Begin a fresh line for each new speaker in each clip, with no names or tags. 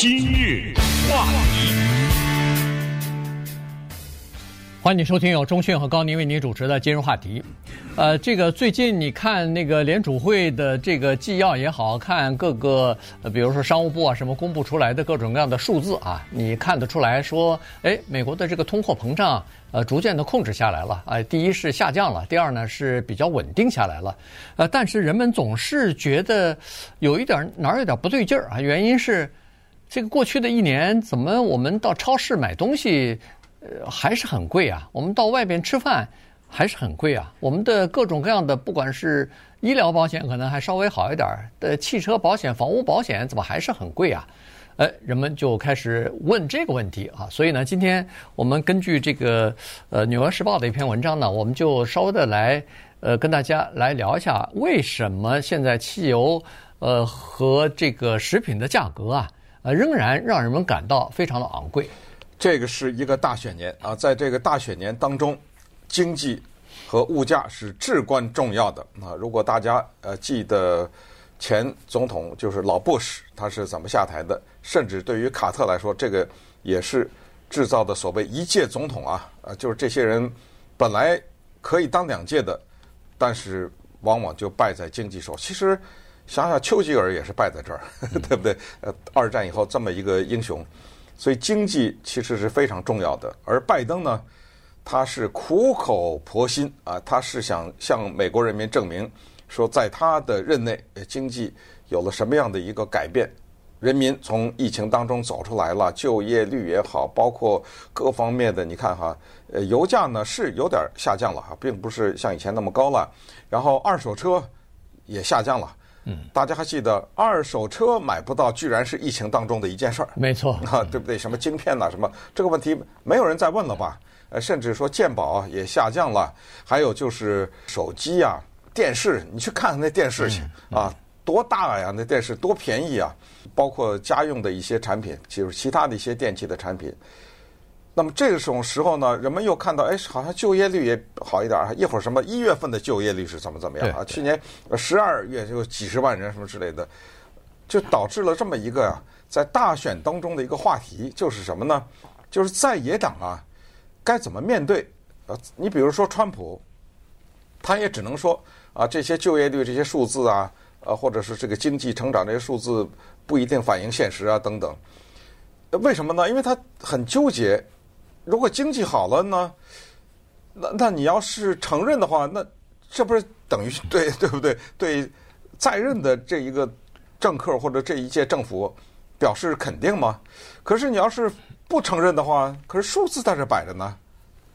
今日话题，
欢迎收听由钟讯和高宁为您主持的今日话题。呃，这个最近你看那个联储会的这个纪要也好看，各个，比如说商务部啊什么公布出来的各种各样的数字啊，你看得出来说，哎，美国的这个通货膨胀呃逐渐的控制下来了，哎，第一是下降了，第二呢是比较稳定下来了，呃，但是人们总是觉得有一点哪儿有点不对劲儿啊，原因是这个过去的一年怎么我们到超市买东西呃还是很贵啊，我们到外边吃饭。还是很贵啊！我们的各种各样的，不管是医疗保险可能还稍微好一点的，汽车保险、房屋保险怎么还是很贵啊？呃，人们就开始问这个问题啊。所以呢，今天我们根据这个呃《纽约时报》的一篇文章呢，我们就稍微的来呃跟大家来聊一下，为什么现在汽油呃和这个食品的价格啊呃仍然让人们感到非常的昂贵。
这个是一个大选年啊，在这个大选年当中。经济和物价是至关重要的啊！如果大家呃记得前总统就是老布什他是怎么下台的，甚至对于卡特来说，这个也是制造的所谓一届总统啊！呃，就是这些人本来可以当两届的，但是往往就败在经济手。其实想想丘吉尔也是败在这儿，对不对？呃，二战以后这么一个英雄，所以经济其实是非常重要的。而拜登呢？他是苦口婆心啊，他是想向美国人民证明，说在他的任内，经济有了什么样的一个改变，人民从疫情当中走出来了，就业率也好，包括各方面的，你看哈，呃，油价呢是有点下降了哈，并不是像以前那么高了，然后二手车也下降了，嗯，大家还记得二手车买不到，居然是疫情当中的一件事儿，
没错
啊，对不对？什么晶片呐，什么这个问题没有人再问了吧？呃，甚至说鉴宝也下降了，还有就是手机啊、电视，你去看看那电视去啊，多大呀？那电视多便宜啊！包括家用的一些产品，就是其他的一些电器的产品。那么这种时候呢，人们又看到，哎，好像就业率也好一点儿。一会儿什么一月份的就业率是怎么怎么样啊？去年十二月就几十万人什么之类的，就导致了这么一个呀，在大选当中的一个话题，就是什么呢？就是在野党啊。该怎么面对？呃，你比如说川普，他也只能说啊，这些就业率这些数字啊，呃，或者是这个经济成长这些数字不一定反映现实啊，等等。为什么呢？因为他很纠结。如果经济好了呢，那那你要是承认的话，那这不是等于对 对不对？对在任的这一个政客或者这一届政府表示肯定吗？可是你要是。不承认的话，可是数字在这摆着呢，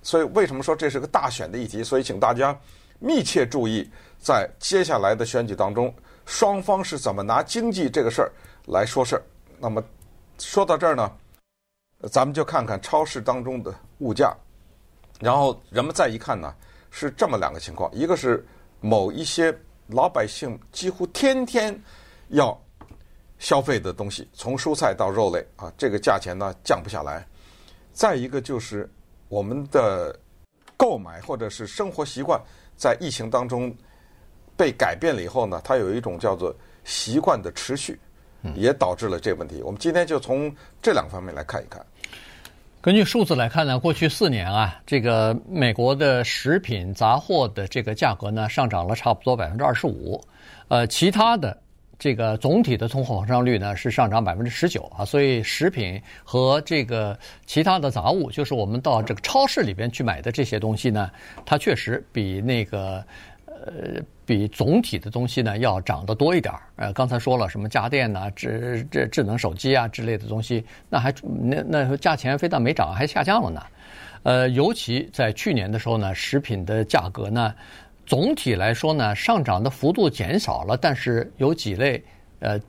所以为什么说这是个大选的议题？所以请大家密切注意，在接下来的选举当中，双方是怎么拿经济这个事儿来说事儿。那么说到这儿呢，咱们就看看超市当中的物价，然后人们再一看呢，是这么两个情况：一个是某一些老百姓几乎天天要。消费的东西，从蔬菜到肉类啊，这个价钱呢降不下来。再一个就是我们的购买或者是生活习惯，在疫情当中被改变了以后呢，它有一种叫做习惯的持续，也导致了这个问题。我们今天就从这两方面来看一看。
根据数字来看呢，过去四年啊，这个美国的食品杂货的这个价格呢上涨了差不多百分之二十五，呃，其他的。这个总体的通货膨胀率呢是上涨百分之十九啊，所以食品和这个其他的杂物，就是我们到这个超市里边去买的这些东西呢，它确实比那个呃比总体的东西呢要涨得多一点儿。呃，刚才说了什么家电呐、智这智能手机啊之类的东西，那还那那价钱非但没涨，还下降了呢。呃，尤其在去年的时候呢，食品的价格呢。总体来说呢，上涨的幅度减少了，但是有几类，呃，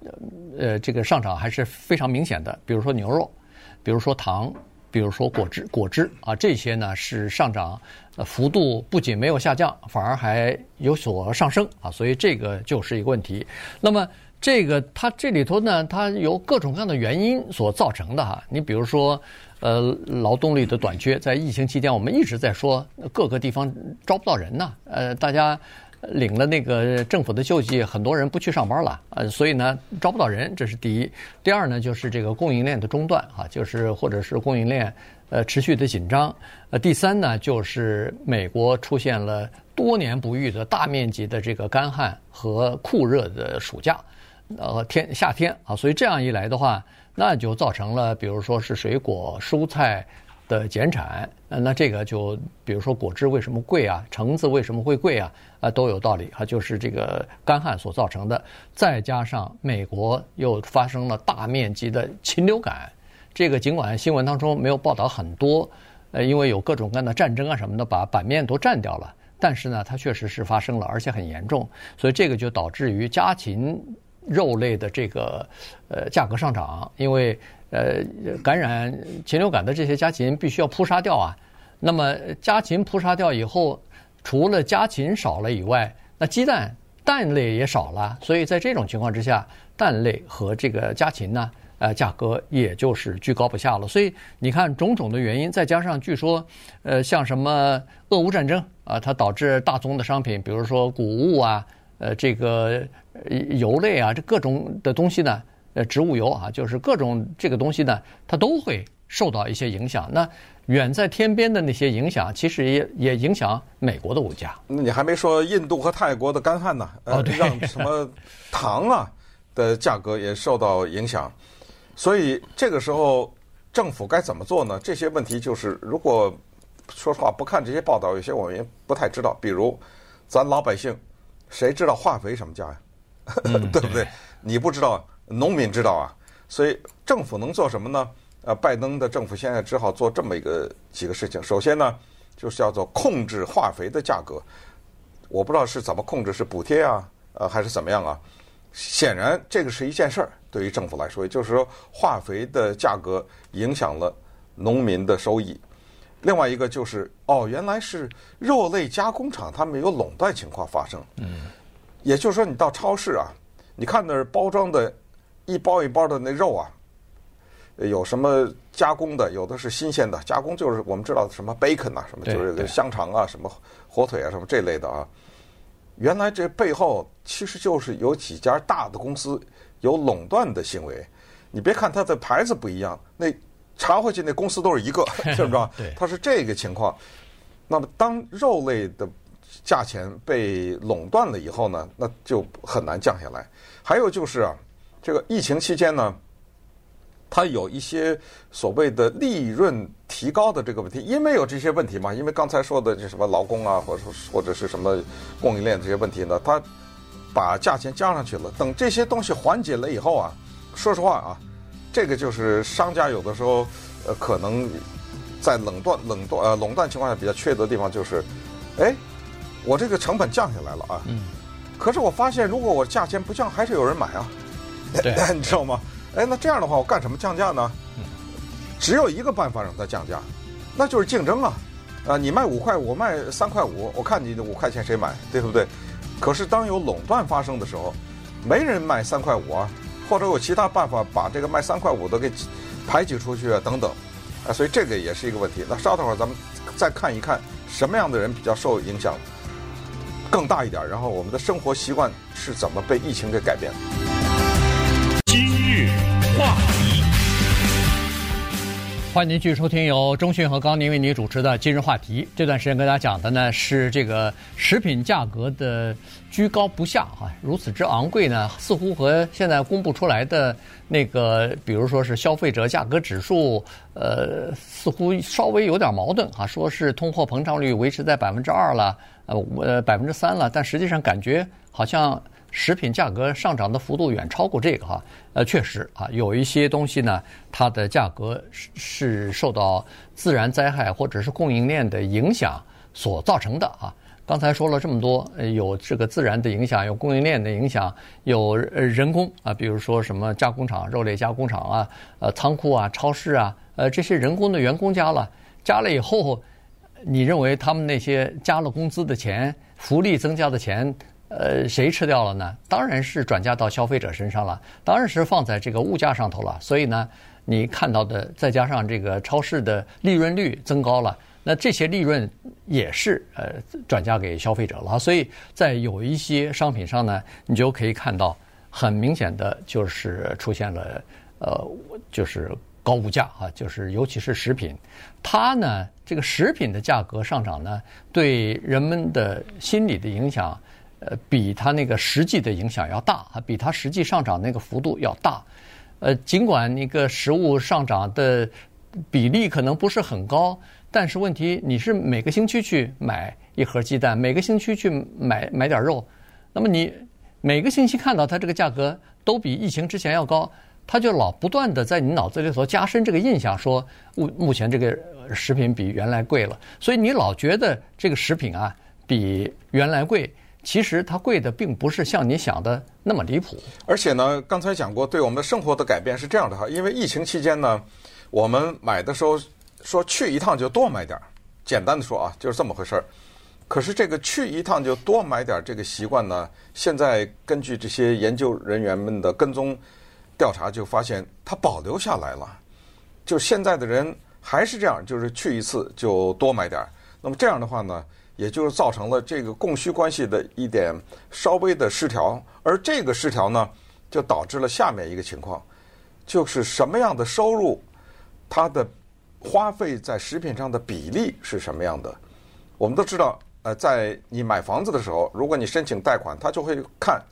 呃，这个上涨还是非常明显的。比如说牛肉，比如说糖，比如说果汁，果汁啊，这些呢是上涨，幅度不仅没有下降，反而还有所上升啊，所以这个就是一个问题。那么这个它这里头呢，它由各种各样的原因所造成的哈，你比如说。呃，劳动力的短缺，在疫情期间，我们一直在说各个地方招不到人呐。呃，大家领了那个政府的救济，很多人不去上班了，呃，所以呢招不到人，这是第一。第二呢，就是这个供应链的中断啊，就是或者是供应链呃持续的紧张。呃，第三呢，就是美国出现了多年不遇的大面积的这个干旱和酷热的暑假，呃天夏天啊，所以这样一来的话，那就造成了，比如说是水果、蔬菜。的减产，那这个就比如说果汁为什么贵啊？橙子为什么会贵啊？啊，都有道理啊，就是这个干旱所造成的，再加上美国又发生了大面积的禽流感，这个尽管新闻当中没有报道很多，呃，因为有各种各样的战争啊什么的把版面都占掉了，但是呢，它确实是发生了，而且很严重，所以这个就导致于家禽肉类的这个呃价格上涨，因为。呃，感染禽流感的这些家禽必须要扑杀掉啊。那么家禽扑杀掉以后，除了家禽少了以外，那鸡蛋蛋类也少了。所以在这种情况之下，蛋类和这个家禽呢，呃，价格也就是居高不下了。所以你看种种的原因，再加上据说，呃，像什么俄乌战争啊，它导致大宗的商品，比如说谷物啊，呃，这个油类啊，这各种的东西呢。呃，植物油啊，就是各种这个东西呢，它都会受到一些影响。那远在天边的那些影响，其实也也影响美国的物价。
那你还没说印度和泰国的干旱呢？
呃，
让什么糖啊的价格也受到影响。所以这个时候政府该怎么做呢？这些问题就是，如果说实话不看这些报道，有些我们也不太知道。比如咱老百姓，谁知道化肥什么价呀？
嗯、
对不对？你不知道。农民知道啊，所以政府能做什么呢？呃，拜登的政府现在只好做这么一个几个事情。首先呢，就是叫做控制化肥的价格。我不知道是怎么控制，是补贴啊，呃，还是怎么样啊？显然这个是一件事儿，对于政府来说，也就是说化肥的价格影响了农民的收益。另外一个就是，哦，原来是肉类加工厂他们有垄断情况发生。嗯，也就是说，你到超市啊，你看那儿包装的。一包一包的那肉啊，有什么加工的？有的是新鲜的，加工就是我们知道的什么 bacon 啊，什么就是香肠啊，什么火腿啊，什么这类的啊。原来这背后其实就是有几家大的公司有垄断的行为。你别看它的牌子不一样，那查回去那公司都是一个，是不是？它是这个情况。那么当肉类的价钱被垄断了以后呢，那就很难降下来。还有就是啊。这个疫情期间呢，它有一些所谓的利润提高的这个问题，因为有这些问题嘛，因为刚才说的这什么劳工啊，或者或者是什么供应链这些问题呢，它把价钱加上去了。等这些东西缓解了以后啊，说实话啊，这个就是商家有的时候呃可能在冷断冷断呃垄断情况下比较缺德的地方，就是，哎，我这个成本降下来了啊，嗯，可是我发现如果我价钱不降，还是有人买啊。
对，
你知道吗？哎，那这样的话，我干什么降价呢？只有一个办法让它降价，那就是竞争啊！啊，你卖五块，我卖三块五，我看你的五块钱谁买，对不对？可是当有垄断发生的时候，没人卖三块五啊，或者有其他办法把这个卖三块五的给排挤出去啊，等等。啊，所以这个也是一个问题。那稍等会儿咱们再看一看什么样的人比较受影响更大一点，然后我们的生活习惯是怎么被疫情给改变的。
话题，
欢迎您继续收听由中讯和高宁为您主持的今日话题。这段时间跟大家讲的呢是这个食品价格的居高不下啊，如此之昂贵呢，似乎和现在公布出来的那个，比如说是消费者价格指数，呃，似乎稍微有点矛盾啊，说是通货膨胀率维持在百分之二了，呃，百分之三了，但实际上感觉好像。食品价格上涨的幅度远超过这个哈，呃，确实啊，有一些东西呢，它的价格是是受到自然灾害或者是供应链的影响所造成的啊。刚才说了这么多，有这个自然的影响，有供应链的影响，有人工啊，比如说什么加工厂、肉类加工厂啊、呃仓库啊、超市啊，呃这些人工的员工加了，加了以后，你认为他们那些加了工资的钱、福利增加的钱？呃，谁吃掉了呢？当然是转嫁到消费者身上了，当然是放在这个物价上头了。所以呢，你看到的再加上这个超市的利润率增高了，那这些利润也是呃转嫁给消费者了。所以在有一些商品上呢，你就可以看到很明显的就是出现了呃就是高物价啊，就是尤其是食品，它呢这个食品的价格上涨呢，对人们的心理的影响。呃，比它那个实际的影响要大，比它实际上涨那个幅度要大。呃，尽管那个食物上涨的比例可能不是很高，但是问题你是每个星期去买一盒鸡蛋，每个星期去买买点肉，那么你每个星期看到它这个价格都比疫情之前要高，它就老不断的在你脑子里头加深这个印象，说目目前这个食品比原来贵了，所以你老觉得这个食品啊比原来贵。其实它贵的并不是像你想的那么离谱，
而且呢，刚才讲过，对我们的生活的改变是这样的哈，因为疫情期间呢，我们买的时候说去一趟就多买点儿，简单的说啊，就是这么回事儿。可是这个去一趟就多买点儿这个习惯呢，现在根据这些研究人员们的跟踪调查，就发现它保留下来了。就现在的人还是这样，就是去一次就多买点儿。那么这样的话呢？也就是造成了这个供需关系的一点稍微的失调，而这个失调呢，就导致了下面一个情况，就是什么样的收入，它的花费在食品上的比例是什么样的？我们都知道，呃，在你买房子的时候，如果你申请贷款，他就会看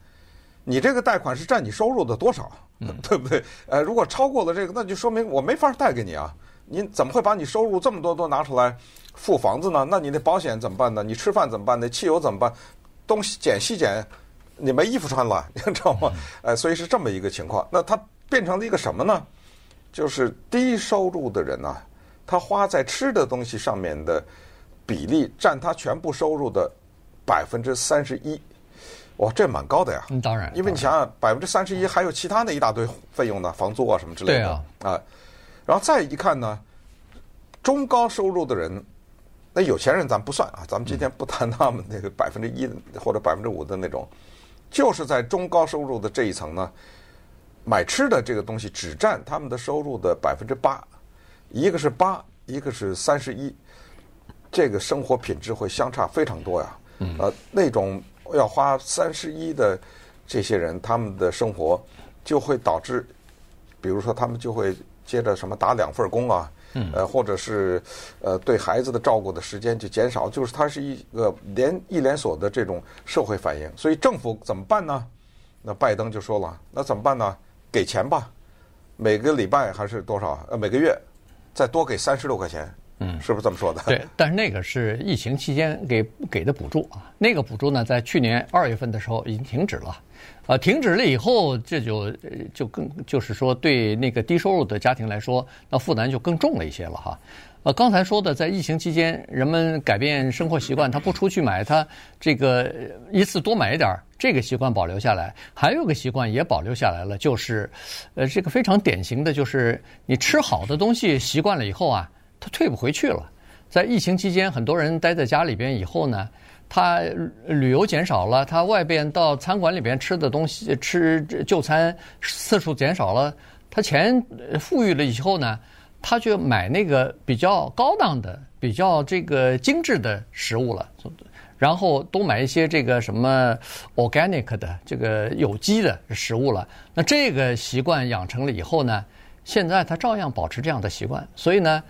你这个贷款是占你收入的多少，对不对？呃，如果超过了这个，那就说明我没法贷给你啊。你怎么会把你收入这么多都拿出来付房子呢？那你的保险怎么办呢？你吃饭怎么办呢？汽油怎么办？东西捡西减，你没衣服穿了，你知道吗？呃，所以是这么一个情况。那它变成了一个什么呢？就是低收入的人呢，他花在吃的东西上面的比例占他全部收入的百分之三十一。哇，这蛮高的呀！
嗯，当然，
因为你想想，百分之三十一还有其他的一大堆费用呢，房租啊什么之类的。
对啊，
啊。然后再一看呢，中高收入的人，那有钱人咱不算啊，咱们今天不谈他们那个百分之一或者百分之五的那种，就是在中高收入的这一层呢，买吃的这个东西只占他们的收入的百分之八，一个是八，一个是三十一，这个生活品质会相差非常多呀。呃，那种要花三十一的这些人，他们的生活就会导致，比如说他们就会。接着什么打两份工啊，呃，或者是呃对孩子的照顾的时间就减少，就是它是一个连一连锁的这种社会反应。所以政府怎么办呢？那拜登就说了，那怎么办呢？给钱吧，每个礼拜还是多少？呃，每个月再多给三十六块钱。嗯，是不是这么说的？
对，但是那个是疫情期间给给的补助啊，那个补助呢，在去年二月份的时候已经停止了，呃，停止了以后，这就就更就是说，对那个低收入的家庭来说，那负担就更重了一些了哈。呃，刚才说的，在疫情期间，人们改变生活习惯，他不出去买，他这个一次多买一点儿，这个习惯保留下来，还有个习惯也保留下来了，就是，呃，这个非常典型的就是你吃好的东西习惯了以后啊。他退不回去了，在疫情期间，很多人待在家里边以后呢，他旅游减少了，他外边到餐馆里边吃的东西吃就餐次数减少了，他钱富裕了以后呢，他就买那个比较高档的、比较这个精致的食物了，然后多买一些这个什么 organic 的这个有机的食物了。那这个习惯养成了以后呢，现在他照样保持这样的习惯，所以呢。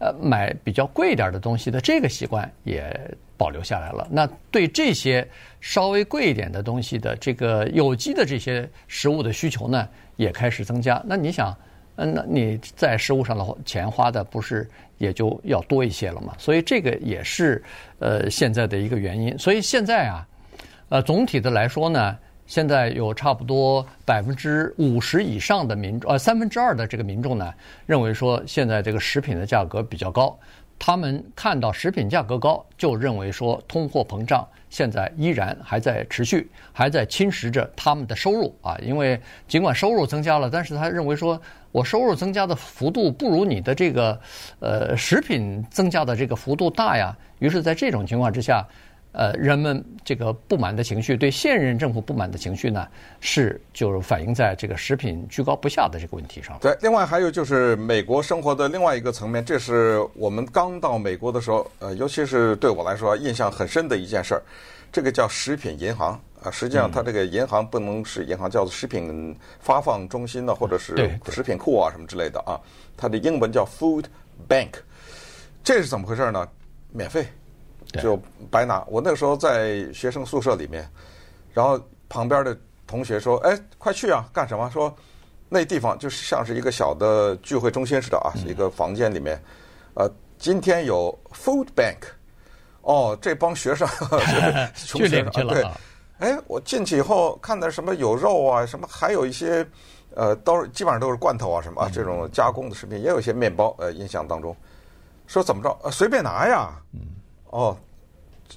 呃，买比较贵一点的东西的这个习惯也保留下来了。那对这些稍微贵一点的东西的这个有机的这些食物的需求呢，也开始增加。那你想，嗯，那你在食物上的钱花的不是也就要多一些了吗？所以这个也是呃现在的一个原因。所以现在啊，呃，总体的来说呢。现在有差不多百分之五十以上的民众，呃，三分之二的这个民众呢，认为说现在这个食品的价格比较高。他们看到食品价格高，就认为说通货膨胀现在依然还在持续，还在侵蚀着他们的收入啊。因为尽管收入增加了，但是他认为说我收入增加的幅度不如你的这个呃食品增加的这个幅度大呀。于是，在这种情况之下。呃，人们这个不满的情绪，对现任政府不满的情绪呢，是就是反映在这个食品居高不下的这个问题上。
对，另外还有就是美国生活的另外一个层面，这是我们刚到美国的时候，呃，尤其是对我来说印象很深的一件事儿。这个叫食品银行啊，实际上它这个银行不能是银行，叫做食品发放中心呢，或者是食品库啊什么之类的啊。它的英文叫 Food Bank，这是怎么回事呢？免费。就白拿。我那个时候在学生宿舍里面，然后旁边的同学说：“哎，快去啊，干什么？”说那地方就是像是一个小的聚会中心似的啊，一个房间里面。呃，今天有 Food Bank，哦，这帮学生
穷学生
对，哎，我进去以后看到什么有肉啊，什么还有一些呃，都是基本上都是罐头啊，什么啊这种加工的食品，也有一些面包。呃，印象当中说怎么着，呃，随便拿呀。哦，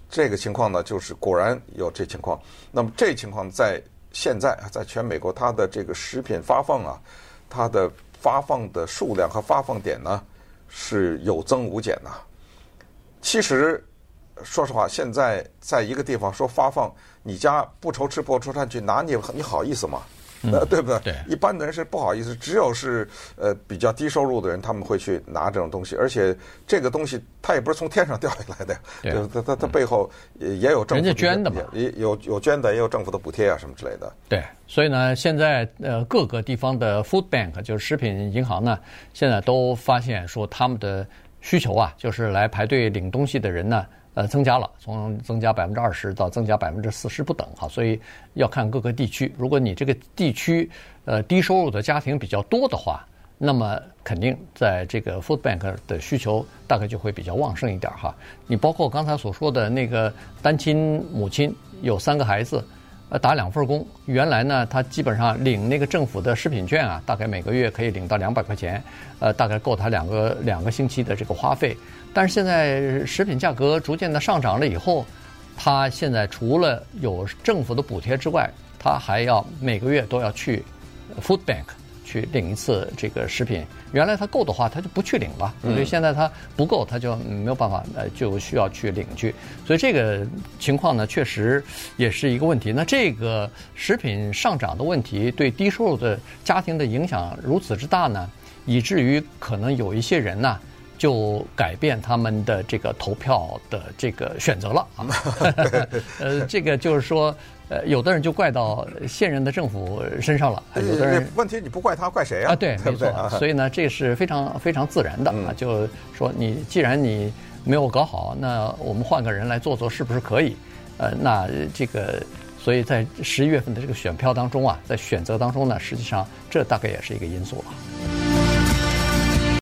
这个情况呢，就是果然有这情况。那么这情况在现在，在全美国，它的这个食品发放啊，它的发放的数量和发放点呢，是有增无减的。其实，说实话，现在在一个地方说发放，你家不愁吃不愁穿去拿你，你好意思吗？呃，对不对？
对，
一般的人是不好意思，只有是呃比较低收入的人，他们会去拿这种东西，而且这个东西它也不是从天上掉下来的，对，它它它背后也也有政府
人家捐的嘛，
也有有捐的，也有政府的补贴啊什么之类的。
对，所以呢，现在呃各个地方的 food bank 就是食品银行呢，现在都发现说他们的需求啊，就是来排队领东西的人呢。呃，增加了，从增加百分之二十到增加百分之四十不等哈，所以要看各个地区。如果你这个地区呃低收入的家庭比较多的话，那么肯定在这个 food bank 的需求大概就会比较旺盛一点哈。你包括刚才所说的那个单亲母亲有三个孩子，打两份工，原来呢他基本上领那个政府的食品券啊，大概每个月可以领到两百块钱，呃大概够他两个两个星期的这个花费。但是现在食品价格逐渐的上涨了以后，他现在除了有政府的补贴之外，他还要每个月都要去 food bank 去领一次这个食品。原来他够的话，他就不去领了。所以现在他不够，他就没有办法，呃，就需要去领去。所以这个情况呢，确实也是一个问题。那这个食品上涨的问题对低收入的家庭的影响如此之大呢，以至于可能有一些人呢。就改变他们的这个投票的这个选择了啊，呃，这个就是说，呃，有的人就怪到现任的政府身上了，有的人
问题你不怪他怪谁啊？
啊，对，没错，所以呢，这是非常非常自然的啊，就说你既然你没有搞好，那我们换个人来做做是不是可以？呃，那这个，所以在十一月份的这个选票当中啊，在选择当中呢，实际上这大概也是一个因素了。